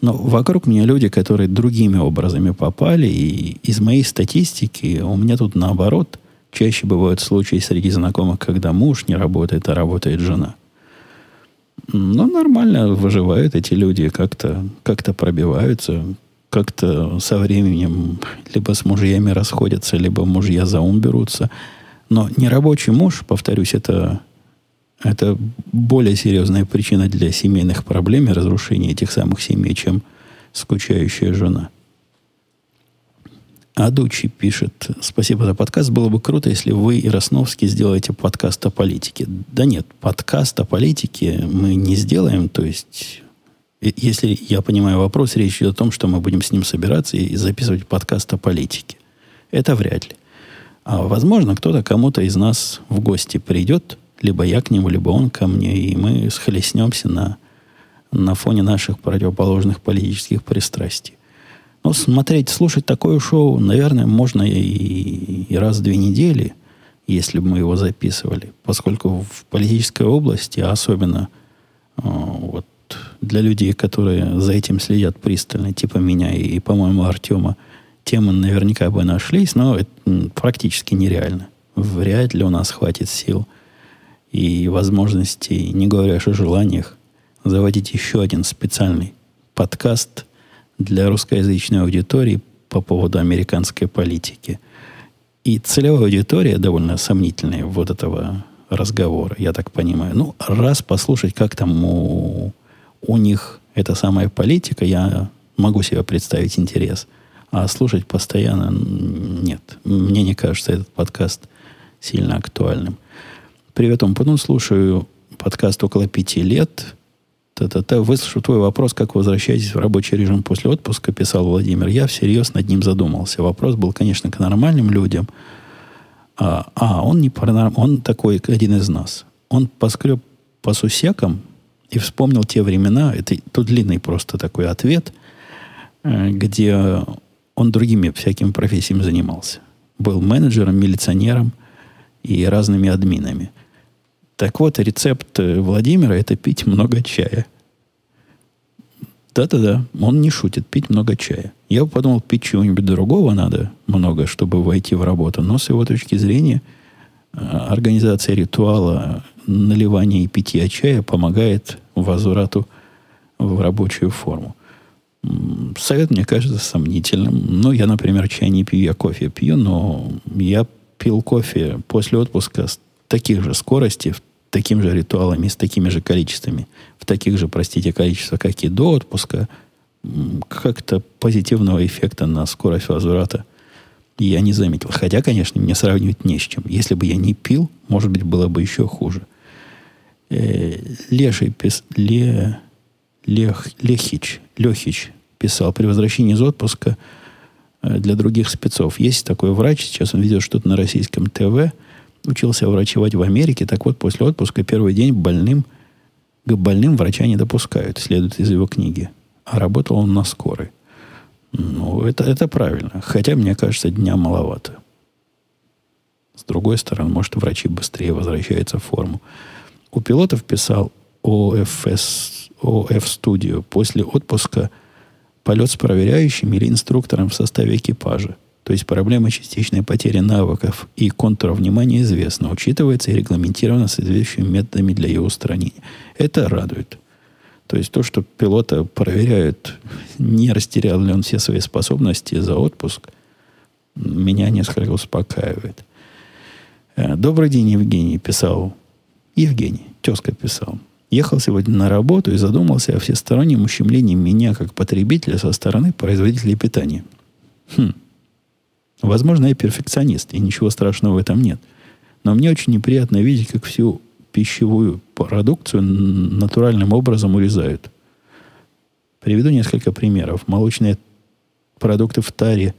Но вокруг меня люди, которые другими образами попали, и из моей статистики у меня тут наоборот Чаще бывают случаи среди знакомых, когда муж не работает, а работает жена. Но нормально выживают эти люди, как-то как пробиваются, как-то со временем либо с мужьями расходятся, либо мужья за ум берутся. Но нерабочий муж, повторюсь, это, это более серьезная причина для семейных проблем и разрушения этих самых семей, чем скучающая жена. Адучи пишет, спасибо за подкаст. Было бы круто, если вы и Росновский сделаете подкаст о политике. Да нет, подкаст о политике мы не сделаем. То есть, если я понимаю вопрос, речь идет о том, что мы будем с ним собираться и записывать подкаст о политике. Это вряд ли. А возможно, кто-то кому-то из нас в гости придет, либо я к нему, либо он ко мне, и мы схлестнемся на, на фоне наших противоположных политических пристрастий. Ну, смотреть, слушать такое шоу, наверное, можно и, и раз в две недели, если бы мы его записывали. Поскольку в политической области, а особенно э, вот для людей, которые за этим следят пристально, типа меня и, по-моему, Артема, темы наверняка бы нашлись, но это практически нереально. Вряд ли у нас хватит сил и возможностей, не говоря о желаниях, заводить еще один специальный подкаст – для русскоязычной аудитории по поводу американской политики. И целевая аудитория довольно сомнительная вот этого разговора, я так понимаю. Ну, раз послушать, как там у, у них эта самая политика, я могу себе представить интерес. А слушать постоянно нет. Мне не кажется этот подкаст сильно актуальным. Привет, Умпану. Слушаю подкаст около пяти лет. Та-та-та. Выслушав твой вопрос, как возвращаетесь в рабочий режим после отпуска, писал Владимир, я всерьез над ним задумался. Вопрос был, конечно, к нормальным людям. А, а он не он такой один из нас. Он поскреб по сусекам и вспомнил те времена. Это тут длинный просто такой ответ, э, где он другими всякими профессиями занимался. Был менеджером, милиционером и разными админами – так вот, рецепт э, Владимира – это пить много чая. Да-да-да, он не шутит, пить много чая. Я подумал, пить чего-нибудь другого надо много, чтобы войти в работу. Но с его точки зрения, э, организация ритуала наливания и питья чая помогает возврату в рабочую форму. Совет мне кажется сомнительным. Ну, я, например, чай не пью, я кофе пью, но я пил кофе после отпуска с таких же скоростей, таким же ритуалами, с такими же количествами, в таких же, простите, количествах, как и до отпуска, как-то позитивного эффекта на скорость возврата я не заметил. Хотя, конечно, мне сравнивать не с чем. Если бы я не пил, может быть, было бы еще хуже. Э, Леший пис... Ле... Лех... Лехич, Лехич писал, при возвращении из отпуска э, для других спецов. Есть такой врач, сейчас он ведет что-то на российском ТВ, учился врачевать в Америке, так вот, после отпуска первый день больным, к больным врача не допускают, следует из его книги. А работал он на скорой. Ну, это, это правильно. Хотя, мне кажется, дня маловато. С другой стороны, может, врачи быстрее возвращаются в форму. У пилотов писал ОФС, ОФ Studio после отпуска полет с проверяющим или инструктором в составе экипажа. То есть проблема частичной потери навыков и контура внимания известна, учитывается и регламентирована соответствующими методами для ее устранения. Это радует. То есть то, что пилота проверяют, не растерял ли он все свои способности за отпуск, меня несколько успокаивает. Э, Добрый день, Евгений, писал. Евгений, тезка писал. Ехал сегодня на работу и задумался о всестороннем ущемлении меня как потребителя со стороны производителей питания. Хм. Возможно, я перфекционист, и ничего страшного в этом нет. Но мне очень неприятно видеть, как всю пищевую продукцию натуральным образом урезают. Приведу несколько примеров. Молочные продукты в таре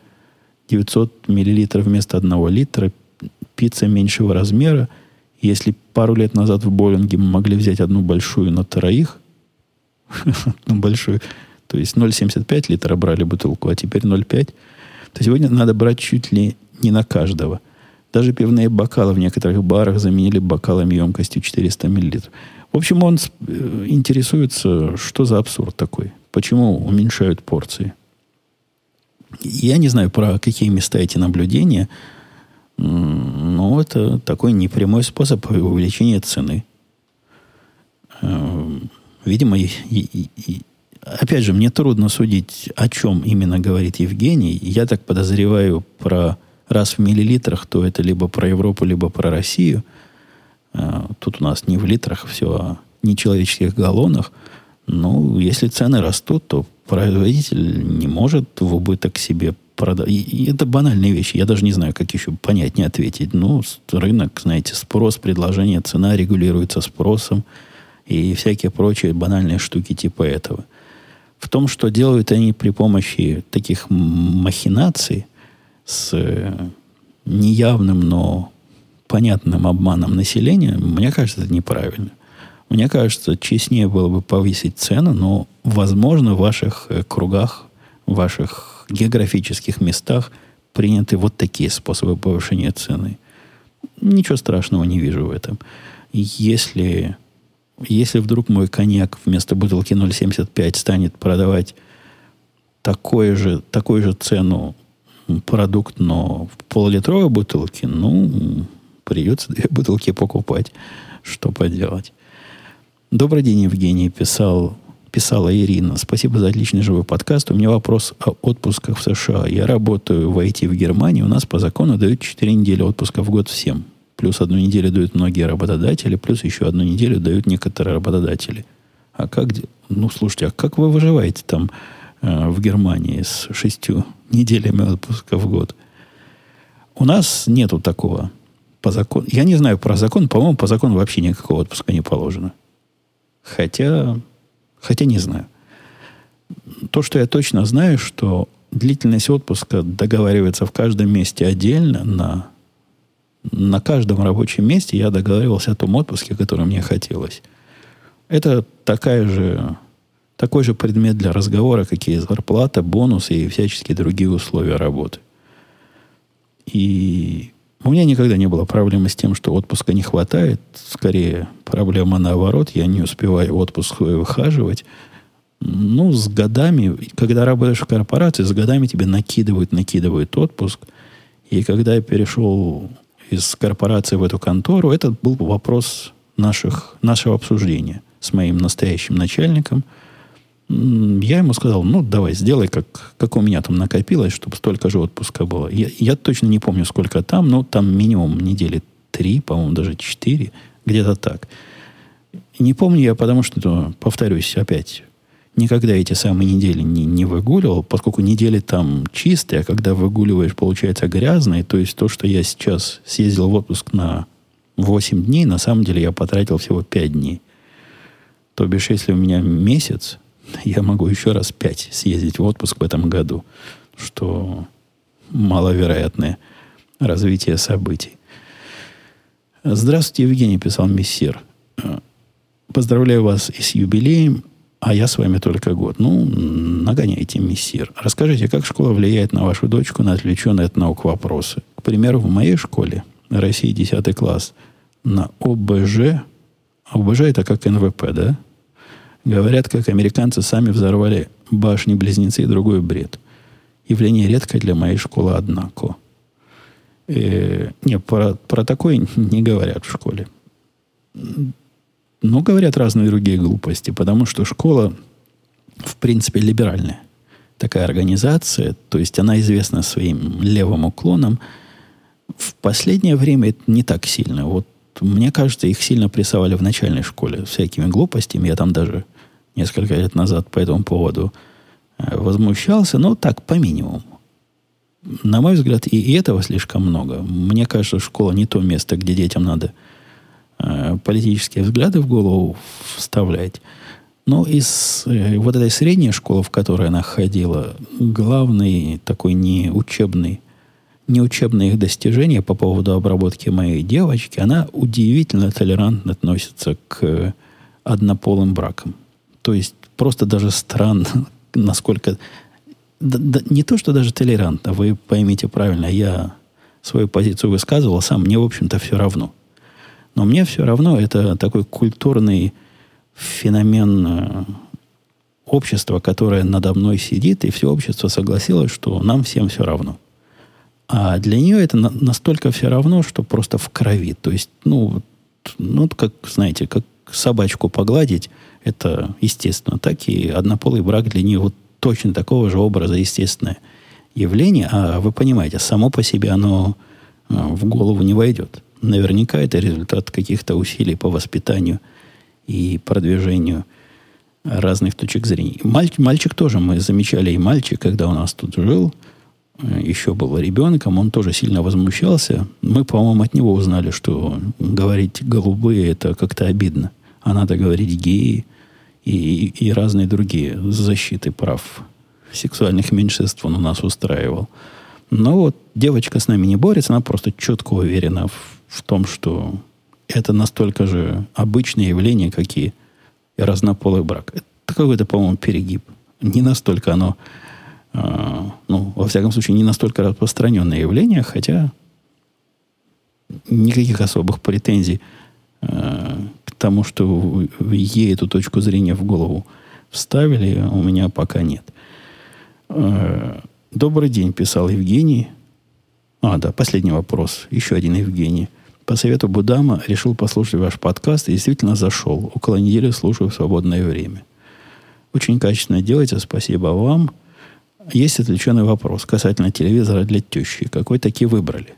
900 мл вместо 1 литра, пицца меньшего размера. Если пару лет назад в боулинге мы могли взять одну большую на троих, [LAUGHS] одну большую, то есть 0,75 литра брали бутылку, а теперь 0,5, то сегодня надо брать чуть ли не на каждого – даже пивные бокалы в некоторых барах заменили бокалами емкостью 400 мл. В общем, он э, интересуется, что за абсурд такой. Почему уменьшают порции. Я не знаю, про какие места эти наблюдения, но это такой непрямой способ увеличения цены. Э, видимо, и, и, и, опять же, мне трудно судить, о чем именно говорит Евгений. Я так подозреваю про раз в миллилитрах, то это либо про Европу, либо про Россию. А, тут у нас не в литрах все, а не человеческих галлонах. Ну, если цены растут, то производитель не может в убыток себе продать. И, это банальные вещи. Я даже не знаю, как еще понять, не ответить. Ну, рынок, знаете, спрос, предложение, цена регулируется спросом и всякие прочие банальные штуки типа этого. В том, что делают они при помощи таких махинаций, с э, неявным, но понятным обманом населения, мне кажется, это неправильно. Мне кажется, честнее было бы повысить цену, но, возможно, в ваших э, кругах, в ваших географических местах приняты вот такие способы повышения цены. Ничего страшного не вижу в этом. Если, если вдруг мой коньяк вместо бутылки 0,75 станет продавать такой же, такую же цену продукт, но в полулитровой бутылке, ну, придется две бутылки покупать. Что поделать. Добрый день, Евгений, писал, писала Ирина. Спасибо за отличный живой подкаст. У меня вопрос о отпусках в США. Я работаю в IT в Германии. У нас по закону дают 4 недели отпуска в год всем. Плюс одну неделю дают многие работодатели, плюс еще одну неделю дают некоторые работодатели. А как... Ну, слушайте, а как вы выживаете там э, в Германии с шестью неделями отпуска в год. У нас нету такого по закону. Я не знаю про закон. По-моему, по закону вообще никакого отпуска не положено. Хотя, хотя не знаю. То, что я точно знаю, что длительность отпуска договаривается в каждом месте отдельно. На, на каждом рабочем месте я договаривался о том отпуске, который мне хотелось. Это такая же такой же предмет для разговора, какие зарплата, бонусы и всяческие другие условия работы. И у меня никогда не было проблемы с тем, что отпуска не хватает. Скорее, проблема наоборот. Я не успеваю отпуск выхаживать. Ну, с годами, когда работаешь в корпорации, с годами тебе накидывают, накидывают отпуск. И когда я перешел из корпорации в эту контору, этот был вопрос наших, нашего обсуждения с моим настоящим начальником, я ему сказал, ну, давай, сделай, как, как у меня там накопилось, чтобы столько же отпуска было. Я, я точно не помню, сколько там, но там минимум недели три, по-моему, даже четыре, где-то так. Не помню я, потому что, повторюсь опять, никогда эти самые недели не, не выгуливал, поскольку недели там чистые, а когда выгуливаешь, получается грязные. То есть то, что я сейчас съездил в отпуск на 8 дней, на самом деле я потратил всего 5 дней. То бишь, если у меня месяц, я могу еще раз 5 съездить в отпуск в этом году, что маловероятное развитие событий. Здравствуйте, Евгений, писал мессир. Поздравляю вас и с юбилеем, а я с вами только год. Ну, нагоняйте, мессир. Расскажите, как школа влияет на вашу дочку на отвлеченные от наук вопросы? К примеру, в моей школе, России 10 класс, на ОБЖ, ОБЖ это как НВП, да? Говорят, как американцы сами взорвали башни-близнецы и другой бред. Явление редкое для моей школы, однако. Э, не, про, про такое не говорят в школе. Но говорят разные другие глупости, потому что школа, в принципе, либеральная. Такая организация, то есть она известна своим левым уклоном. В последнее время это не так сильно. Вот мне кажется, их сильно прессовали в начальной школе всякими глупостями. Я там даже несколько лет назад по этому поводу э, возмущался, но так, по минимуму. На мой взгляд, и этого слишком много. Мне кажется, школа не то место, где детям надо Э, политические взгляды в голову вставлять. Но из э, вот этой средней школы, в которой она ходила, главный такой не учебный, не учебное их достижение по поводу обработки моей девочки, она удивительно толерантно относится к однополым бракам. То есть просто даже странно, [LAUGHS] насколько... Да, да, не то, что даже толерантно, вы поймите правильно, я свою позицию высказывал сам, мне, в общем-то, все равно – но мне все равно это такой культурный феномен э, общества, которое надо мной сидит, и все общество согласилось, что нам всем все равно. А для нее это на, настолько все равно, что просто в крови. То есть, ну, ну, как, знаете, как собачку погладить, это естественно. Так и однополый брак для нее вот точно такого же образа естественное явление. А вы понимаете, само по себе оно э, в голову не войдет. Наверняка это результат каких-то усилий по воспитанию и продвижению разных точек зрения. Мальчик, мальчик тоже, мы замечали и мальчик, когда у нас тут жил, э, еще был ребенком, он тоже сильно возмущался. Мы, по-моему, от него узнали, что говорить голубые это как-то обидно. А надо говорить геи и, и, разные другие защиты прав сексуальных меньшинств он у нас устраивал. Но вот девочка с нами не борется, она просто четко уверена в в том, что это настолько же обычное явление, как и разнополый брак. Это какой-то, по-моему, перегиб. Не настолько оно, э, ну, во всяком случае, не настолько распространенное явление, хотя никаких особых претензий к тому, что ей эту точку зрения в голову вставили, у меня пока нет. Э, Добрый день, писал Евгений. А, да, последний вопрос. Еще один Евгений. По совету Будама решил послушать ваш подкаст и действительно зашел. Около недели слушаю в свободное время. Очень качественно делаете, спасибо вам. Есть отвлеченный вопрос касательно телевизора для тещи. Какой таки выбрали?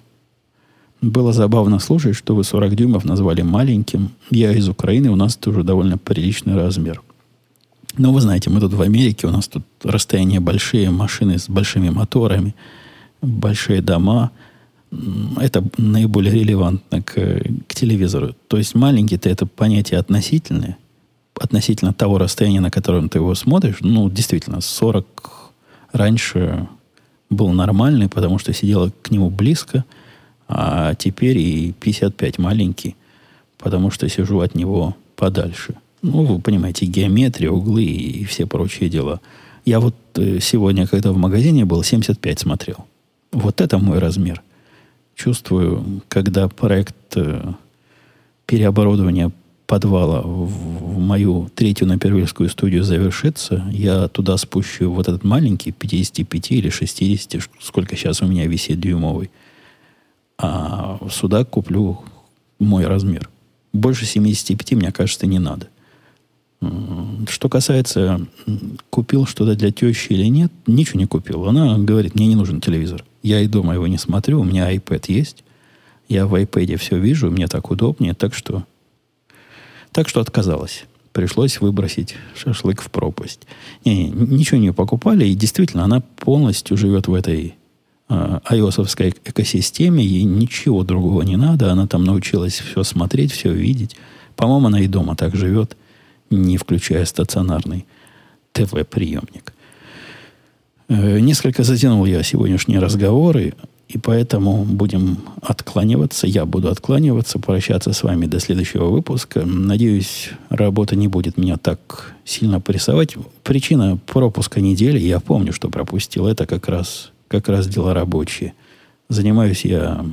Было забавно слушать, что вы 40 дюймов назвали маленьким. Я из Украины, у нас тоже довольно приличный размер. Но вы знаете, мы тут в Америке, у нас тут расстояния большие, машины с большими моторами, большие дома – это наиболее релевантно к, к телевизору. То есть маленький-то это понятие относительное, относительно того расстояния, на котором ты его смотришь. Ну, действительно, 40 раньше был нормальный, потому что сидела к нему близко, а теперь и 55 маленький, потому что сижу от него подальше. Ну, вы понимаете, геометрия, углы и все прочие дела. Я вот э, сегодня, когда в магазине был, 75 смотрел. Вот это мой размер – чувствую, когда проект э, переоборудования подвала в, в мою третью напервильскую студию завершится, я туда спущу вот этот маленький 55 или 60, сколько сейчас у меня висит дюймовый, а сюда куплю мой размер. Больше 75, мне кажется, не надо. Что касается, купил что-то для тещи или нет, ничего не купил. Она говорит, мне не нужен телевизор. Я и дома его не смотрю, у меня iPad есть. Я в iPad все вижу, мне так удобнее, так что... Так что отказалась. Пришлось выбросить шашлык в пропасть. Не, ничего не покупали, и действительно, она полностью живет в этой э, ios экосистеме, ей ничего другого не надо, она там научилась все смотреть, все видеть. По-моему, она и дома так живет – не включая стационарный ТВ-приемник. Э, несколько затянул я сегодняшние разговоры, и поэтому будем откланиваться. Я буду откланиваться, прощаться с вами до следующего выпуска. Надеюсь, работа не будет меня так сильно прессовать. Причина пропуска недели, я помню, что пропустил, это как раз, как раз дела рабочие. Занимаюсь я,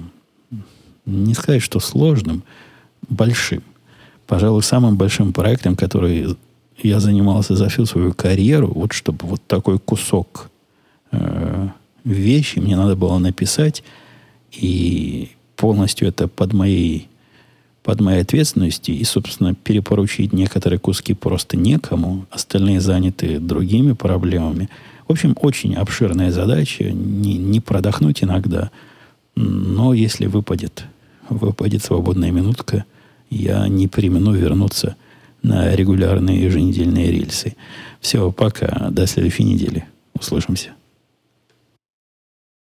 не сказать, что сложным, большим пожалуй, самым большим проектом, который я занимался за всю свою карьеру, вот чтобы вот такой кусок э, вещи мне надо было написать, и полностью это под моей, под моей ответственностью, и, собственно, перепоручить некоторые куски просто некому, остальные заняты другими проблемами. В общем, очень обширная задача, не, не продохнуть иногда, но если выпадет, выпадет свободная минутка – я не примену вернуться на регулярные еженедельные рельсы. Все, пока. До следующей недели. Услышимся.